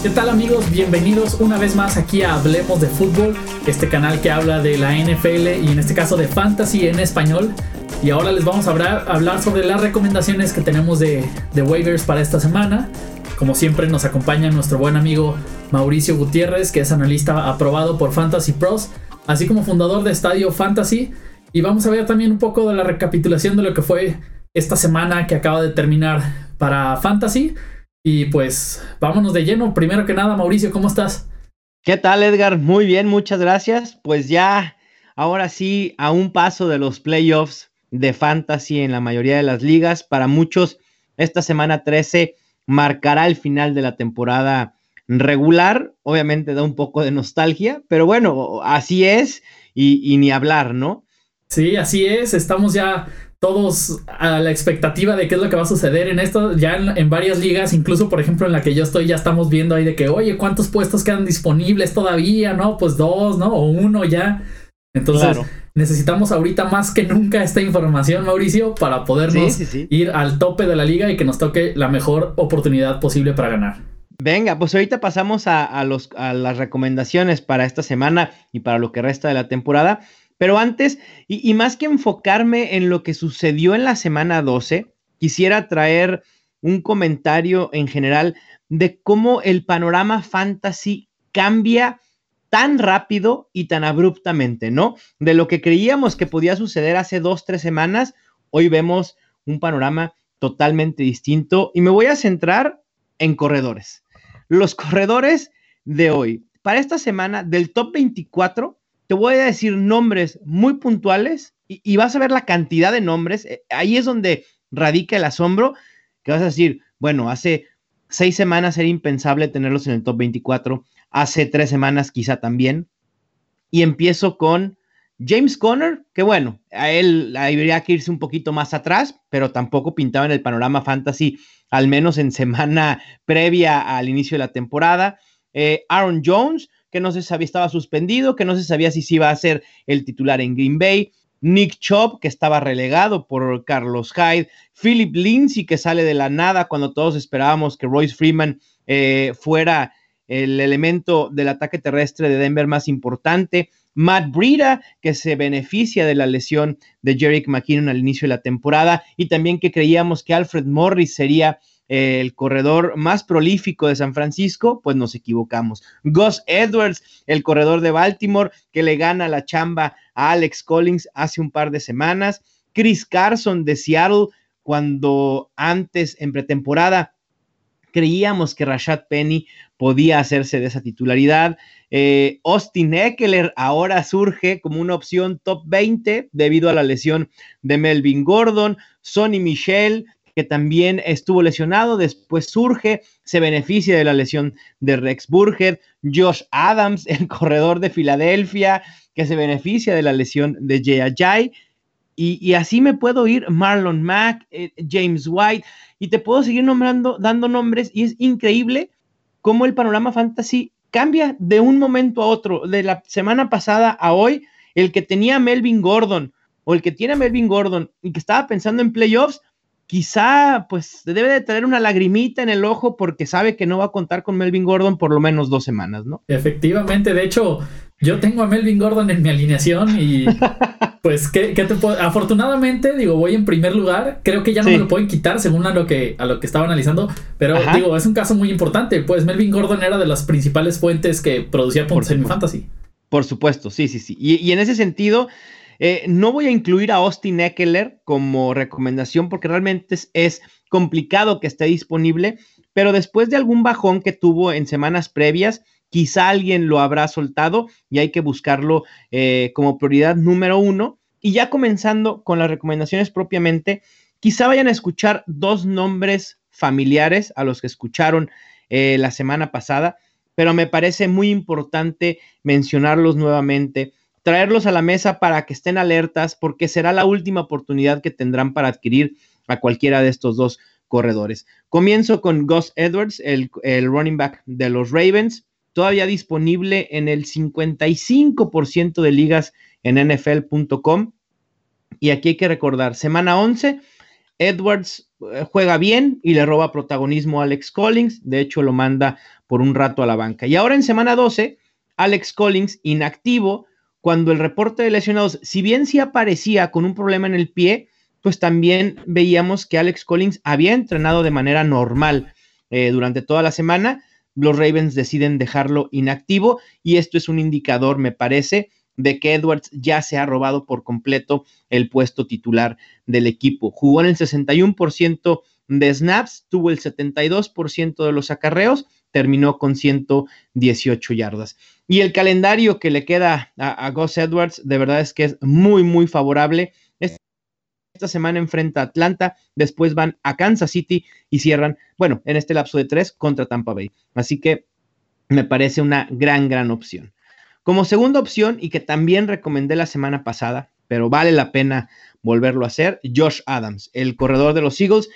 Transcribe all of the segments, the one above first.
¿Qué tal amigos? Bienvenidos una vez más aquí a Hablemos de Fútbol, este canal que habla de la NFL y en este caso de Fantasy en español. Y ahora les vamos a hablar, hablar sobre las recomendaciones que tenemos de, de waivers para esta semana. Como siempre nos acompaña nuestro buen amigo Mauricio Gutiérrez, que es analista aprobado por Fantasy Pros, así como fundador de Estadio Fantasy. Y vamos a ver también un poco de la recapitulación de lo que fue esta semana que acaba de terminar para Fantasy. Y pues vámonos de lleno. Primero que nada, Mauricio, ¿cómo estás? ¿Qué tal, Edgar? Muy bien, muchas gracias. Pues ya, ahora sí, a un paso de los playoffs de fantasy en la mayoría de las ligas. Para muchos, esta semana 13 marcará el final de la temporada regular. Obviamente da un poco de nostalgia, pero bueno, así es y, y ni hablar, ¿no? Sí, así es. Estamos ya todos a la expectativa de qué es lo que va a suceder en esto, ya en, varias ligas, incluso por ejemplo en la que yo estoy, ya estamos viendo ahí de que, oye, ¿cuántos puestos quedan disponibles todavía? No, pues dos, ¿no? O uno ya. Entonces, necesitamos ahorita más que nunca esta información, Mauricio, para podernos ir al tope de la liga y que nos toque la mejor oportunidad posible para ganar. Venga, pues ahorita pasamos a, los, a las recomendaciones para esta semana y para lo que resta de la temporada. Pero antes, y, más que enfocarme en lo que sucedió en la semana 12, quisiera traer un comentario en general de cómo el panorama fantasy cambia tan rápido y tan abruptamente, ¿no? De lo que creíamos que podía suceder hace dos, tres semanas, hoy vemos un panorama totalmente distinto y me voy a centrar en corredores. Los corredores de hoy. Para esta semana, del top 24, te voy a decir nombres muy puntuales y, vas a ver la cantidad de nombres. Eh, ahí es donde radica el asombro, que vas a decir, bueno, hace seis semanas era impensable tenerlos en el top 24, hace tres semanas quizá también. Y empiezo con James Conner, que bueno, a él habría que irse un poquito más atrás, pero tampoco pintaba en el panorama fantasy, al menos en semana previa al inicio de la temporada. Eh, Aaron Jones, que no se sabía, estaba suspendido, que no se sabía si se iba a ser el titular en Green Bay. Nick Chubb, que estaba relegado por Carlos Hyde. Philip Lindsay, que sale de la nada cuando todos esperábamos que Royce Freeman eh, fuera el elemento del ataque terrestre de Denver más importante. Matt Breida, que se beneficia de la lesión de Jerick McKinnon al inicio de la temporada. Y también que creíamos que Alfred Morris sería el corredor más prolífico de San Francisco, pues nos equivocamos. Gus Edwards, el corredor de Baltimore, que le gana la chamba a Alex Collins hace un par de semanas. Chris Carson de Seattle, cuando antes en pretemporada creíamos que Rashad Penny podía hacerse de esa titularidad. Eh, Austin Eckler ahora surge como una opción top 20 debido a la lesión de Melvin Gordon. Sonny Michel que también estuvo lesionado, después surge, se beneficia de la lesión de Rex Burger, Josh Adams, el corredor de Filadelfia, que se beneficia de la lesión de Jay Ajay, y, así me puedo ir, Marlon Mack, eh, James White, y te puedo seguir nombrando, dando nombres, y es increíble cómo el panorama fantasy cambia de un momento a otro, de la semana pasada a hoy, el que tenía Melvin Gordon, o el que tiene Melvin Gordon y que estaba pensando en playoffs, quizá pues debe de tener una lagrimita en el ojo porque sabe que no va a contar con Melvin Gordon por lo menos dos semanas, ¿no? Efectivamente, de hecho, yo tengo a Melvin Gordon en mi alineación y pues ¿qué, te puedo? afortunadamente digo voy en primer lugar, creo que ya no me lo pueden quitar según a lo que a lo que estaba analizando, pero digo es un caso muy importante, pues Melvin Gordon era de las principales fuentes que producía puntos en mi fantasy. Por supuesto, sí, sí, sí. Y, y en ese sentido, eh, no voy a incluir a Austin Eckler como recomendación porque realmente es, complicado que esté disponible, pero después de algún bajón que tuvo en semanas previas, quizá alguien lo habrá soltado y hay que buscarlo eh, como prioridad número uno. Y ya comenzando con las recomendaciones propiamente, quizá vayan a escuchar dos nombres familiares a los que escucharon eh, la semana pasada, pero me parece muy importante mencionarlos nuevamente traerlos a la mesa para que estén alertas porque será la última oportunidad que tendrán para adquirir a cualquiera de estos dos corredores. Comienzo con Gus Edwards, el, running back de los Ravens, todavía disponible en el 55% de ligas en nfl.com. Y aquí hay que recordar, semana 11, Edwards eh, juega bien y le roba protagonismo a Alex Collins. De hecho, lo manda por un rato a la banca. Y ahora en semana 12, Alex Collins inactivo cuando el reporte de lesionados, si bien sí aparecía con un problema en el pie, pues también veíamos que Alex Collins había entrenado de manera normal eh, durante toda la semana. Los Ravens deciden dejarlo inactivo y esto es un indicador, me parece, de que Edwards ya se ha robado por completo el puesto titular del equipo. Jugó en el 61% de snaps, tuvo el 72% de los acarreos, terminó con 118 yardas. Y el calendario que le queda a, a Gus Edwards, de verdad es que es muy, muy favorable. Esta semana enfrenta a Atlanta, después van a Kansas City y cierran, bueno, en este lapso de tres contra Tampa Bay. Así que me parece una gran, gran opción. Como segunda opción, y que también recomendé la semana pasada, pero vale la pena volverlo a hacer, Josh Adams, el corredor de los Eagles.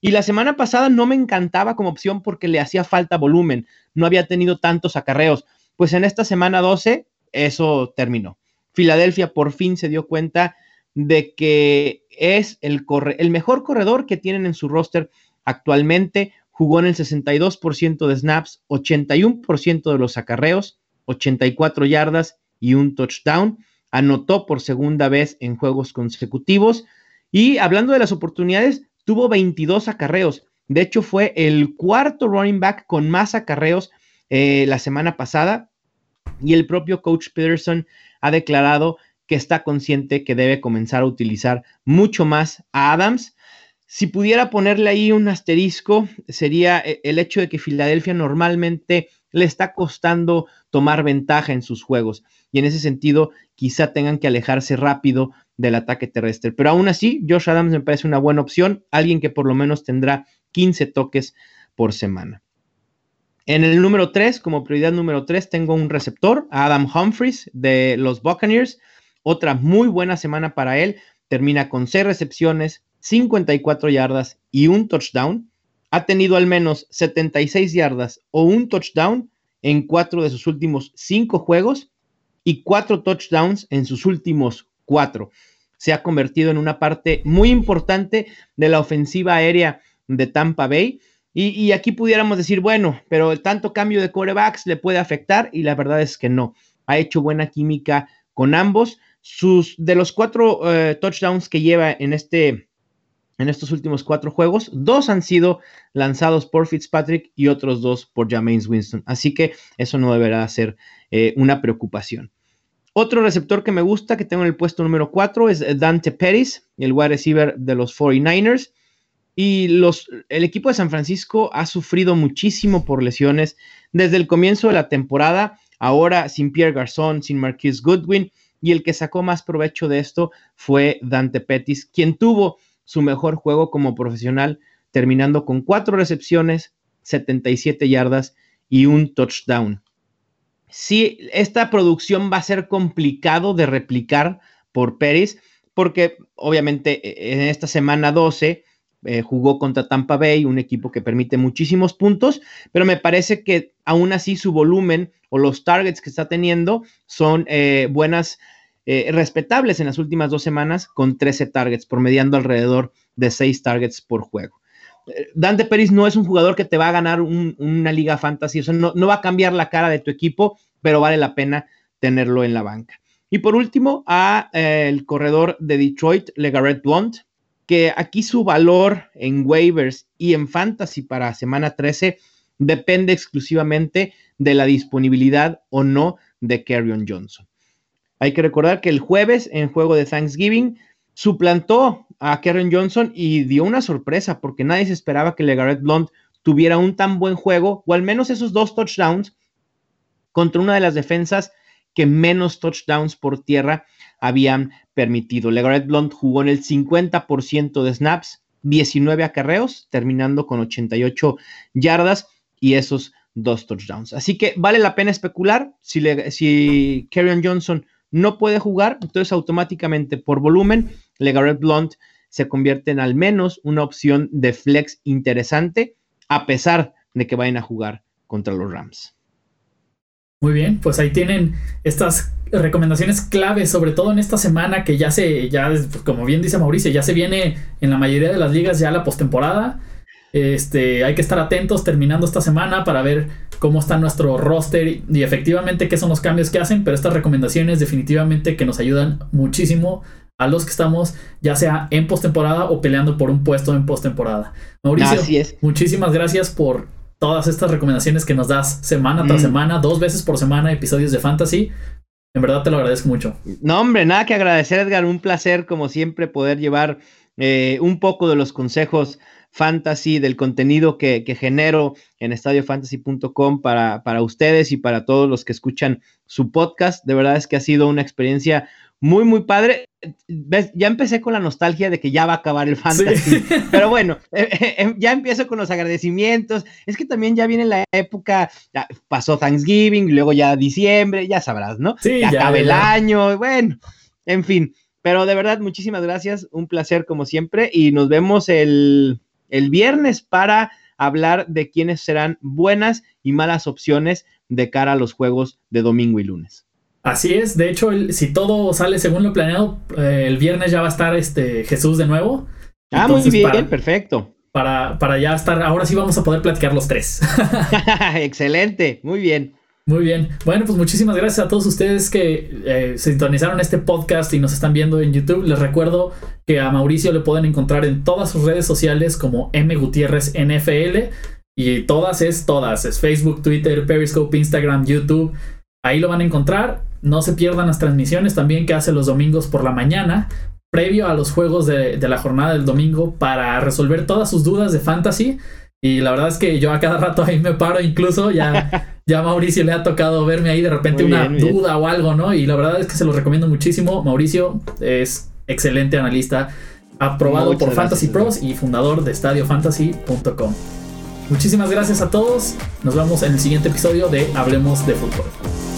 Y la semana pasada no me encantaba como opción porque le hacía falta volumen, no había tenido tantos acarreos. Pues en esta semana 12 eso terminó. Filadelfia por fin se dio cuenta de que es el, mejor corredor que tienen en su roster actualmente. Jugó en el 62% de snaps, 81% de los acarreos, 84 yardas y un touchdown. Anotó por segunda vez en juegos consecutivos. Y hablando de las oportunidades, tuvo 22 acarreos. De hecho, fue el cuarto running back con más acarreos eh, la semana pasada. Y el propio coach Peterson ha declarado que está consciente que debe comenzar a utilizar mucho más a Adams. Si pudiera ponerle ahí un asterisco, sería eh, el hecho de que Filadelfia normalmente le está costando tomar ventaja en sus juegos. Y en ese sentido, quizá tengan que alejarse rápido del ataque terrestre. Pero aún así, Josh Adams me parece una buena opción, alguien que por lo menos tendrá 15 toques por semana. En el número 3, como prioridad número 3, tengo un receptor, Adam Humphries de los Buccaneers. Otra muy buena semana para él. Termina con 6 recepciones, 54 yardas y un touchdown ha tenido al menos 76 yardas o un touchdown en cuatro de sus últimos cinco juegos y cuatro touchdowns en sus últimos cuatro. Se ha convertido en una parte muy importante de la ofensiva aérea de Tampa Bay. Y, aquí pudiéramos decir, bueno, pero el tanto cambio de corebacks le puede afectar y la verdad es que no. Ha hecho buena química con ambos. Sus, de los cuatro eh, touchdowns que lleva en este en estos últimos cuatro juegos. Dos han sido lanzados por Fitzpatrick y otros dos por Jameis Winston. Así que eso no deberá ser eh, una preocupación. Otro receptor que me gusta, que tengo en el puesto número 4, es Dante Pettis, el wide receiver de los 49ers. Y los, el equipo de San Francisco ha sufrido muchísimo por lesiones desde el comienzo de la temporada. Ahora sin Pierre Garzón, sin Marquise Goodwin. Y el que sacó más provecho de esto fue Dante Pettis, quien tuvo su mejor juego como profesional, terminando con cuatro recepciones, 77 yardas y un touchdown. Sí, esta producción va a ser complicado de replicar por Pérez, porque obviamente e, en esta semana 12 eh, jugó contra Tampa Bay, un equipo que permite muchísimos puntos, pero me parece que aún así su volumen o los targets que está teniendo son eh, buenas eh, respetables en las últimas dos semanas con 13 targets, promediando alrededor de 6 targets por juego. Eh, Dante Pérez no es un jugador que te va a ganar una liga fantasy, o no, va a cambiar la cara de tu equipo, pero vale la pena tenerlo en la banca. Y por último, a eh, el corredor de Detroit, Legarrette Blunt, que aquí su valor en waivers y en fantasy para semana 13 depende exclusivamente de la disponibilidad o no de Carrion Johnson. Hay que recordar que el jueves en juego de Thanksgiving suplantó a Karen Johnson y dio una sorpresa porque nadie se esperaba que LeGarrette Blunt tuviera un tan buen juego o al menos esos dos touchdowns contra una de las defensas que menos touchdowns por tierra habían permitido. LeGarrette Blunt jugó en el 50% de snaps, 19 acarreos, terminando con 88 yardas y esos dos touchdowns. Así que vale la pena especular si, le, si Johnson no puede jugar, entonces automáticamente por volumen, LeGarrette Blunt se convierte en al menos una opción de flex interesante, a pesar de que vayan a jugar contra los Rams. Muy bien, pues ahí tienen estas recomendaciones claves, sobre todo en esta semana que ya se, ya como bien dice Mauricio, ya se viene en la mayoría de las ligas ya la postemporada. Este, hay que estar atentos terminando esta semana para ver cómo está nuestro roster y efectivamente qué son los cambios que hacen, pero estas recomendaciones definitivamente que nos ayudan muchísimo a los que estamos ya sea en postemporada o peleando por un puesto en postemporada. Mauricio, muchísimas gracias por todas estas recomendaciones que nos das semana tras mm. semana, dos veces por semana, episodios de fantasy. En verdad te lo agradezco mucho. No, hombre, nada que agradecer, Edgar. Un placer, como siempre, poder llevar eh, un poco de los consejos fantasy, del contenido que, genero en estadiofantasy.com para, para ustedes y para todos los que escuchan su podcast. De verdad es que ha sido una experiencia muy, muy padre. ¿Ves? Ya empecé con la nostalgia de que ya va a acabar el fantasy, pero bueno, eh, eh, em, ya empiezo con los agradecimientos. Es que también ya viene la época, ya pasó Thanksgiving, luego ya diciembre, ya sabrás, ¿no? Sí, ya, acaba el año, bueno, en fin. Pero de verdad, muchísimas gracias, un placer como siempre y nos vemos el, el viernes para hablar de quiénes serán buenas y malas opciones de cara a los juegos de domingo y lunes. Así es, de hecho, si todo sale según lo planeado, eh, el viernes ya va a estar este Jesús de nuevo. Ah, muy bien, perfecto. Para, para ya estar, ahora sí vamos a poder platicar los tres. Excelente, muy bien. Muy bien. Bueno, pues muchísimas gracias a todos ustedes que eh, sintonizaron este podcast y nos están viendo en YouTube. Les recuerdo que a Mauricio le pueden encontrar en todas sus redes sociales como M Gutiérrez NFL. Y todas es todas. Es Facebook, Twitter, Periscope, Instagram, YouTube. Ahí lo van a encontrar. No se pierdan las transmisiones también que hace los domingos por la mañana, previo a los juegos de, la jornada del domingo, para resolver todas sus dudas de fantasy. Y la verdad es que yo a cada rato ahí me paro, incluso ya, ya a Mauricio le ha tocado verme ahí de repente una duda o algo, ¿no? Y la verdad es que se los recomiendo muchísimo. Mauricio es excelente analista, aprobado por Fantasy Pros y fundador de estadiofantasy.com. Muchísimas gracias a todos. Nos vemos en el siguiente episodio de Hablemos de Fútbol.